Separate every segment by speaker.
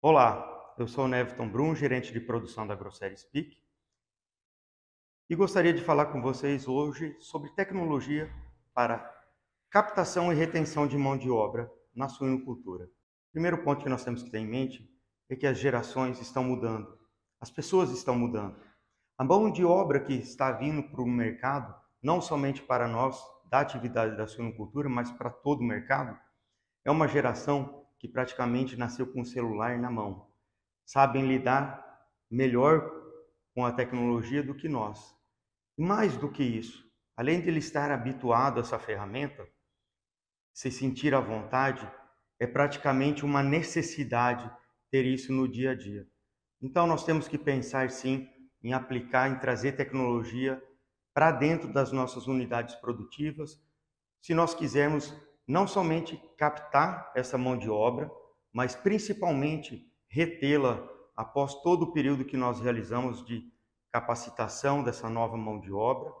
Speaker 1: Olá, eu sou o Neviton Brum, gerente de produção da Grosseria Speak, e gostaria de falar com vocês hoje sobre tecnologia para captação e retenção de mão de obra na suinocultura. O primeiro ponto que nós temos que ter em mente é que as gerações estão mudando, as pessoas estão mudando. A mão de obra que está vindo para o mercado, não somente para nós da atividade da suinocultura, mas para todo o mercado, é uma geração que praticamente nasceu com o celular na mão. Sabem lidar melhor com a tecnologia do que nós. E mais do que isso, além de ele estar habituado a essa ferramenta, se sentir à vontade, é praticamente uma necessidade ter isso no dia a dia. Então nós temos que pensar sim em aplicar, em trazer tecnologia para dentro das nossas unidades produtivas, se nós quisermos não somente captar essa mão de obra, mas principalmente retê-la após todo o período que nós realizamos de capacitação dessa nova mão de obra,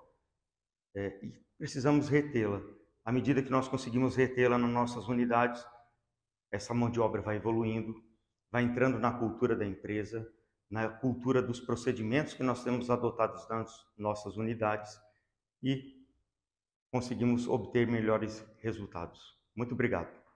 Speaker 1: é, e precisamos retê-la. À medida que nós conseguimos retê-la nas nossas unidades, essa mão de obra vai evoluindo, vai entrando na cultura da empresa, na cultura dos procedimentos que nós temos adotados nas nossas unidades e conseguimos obter melhores resultados. Muito obrigado.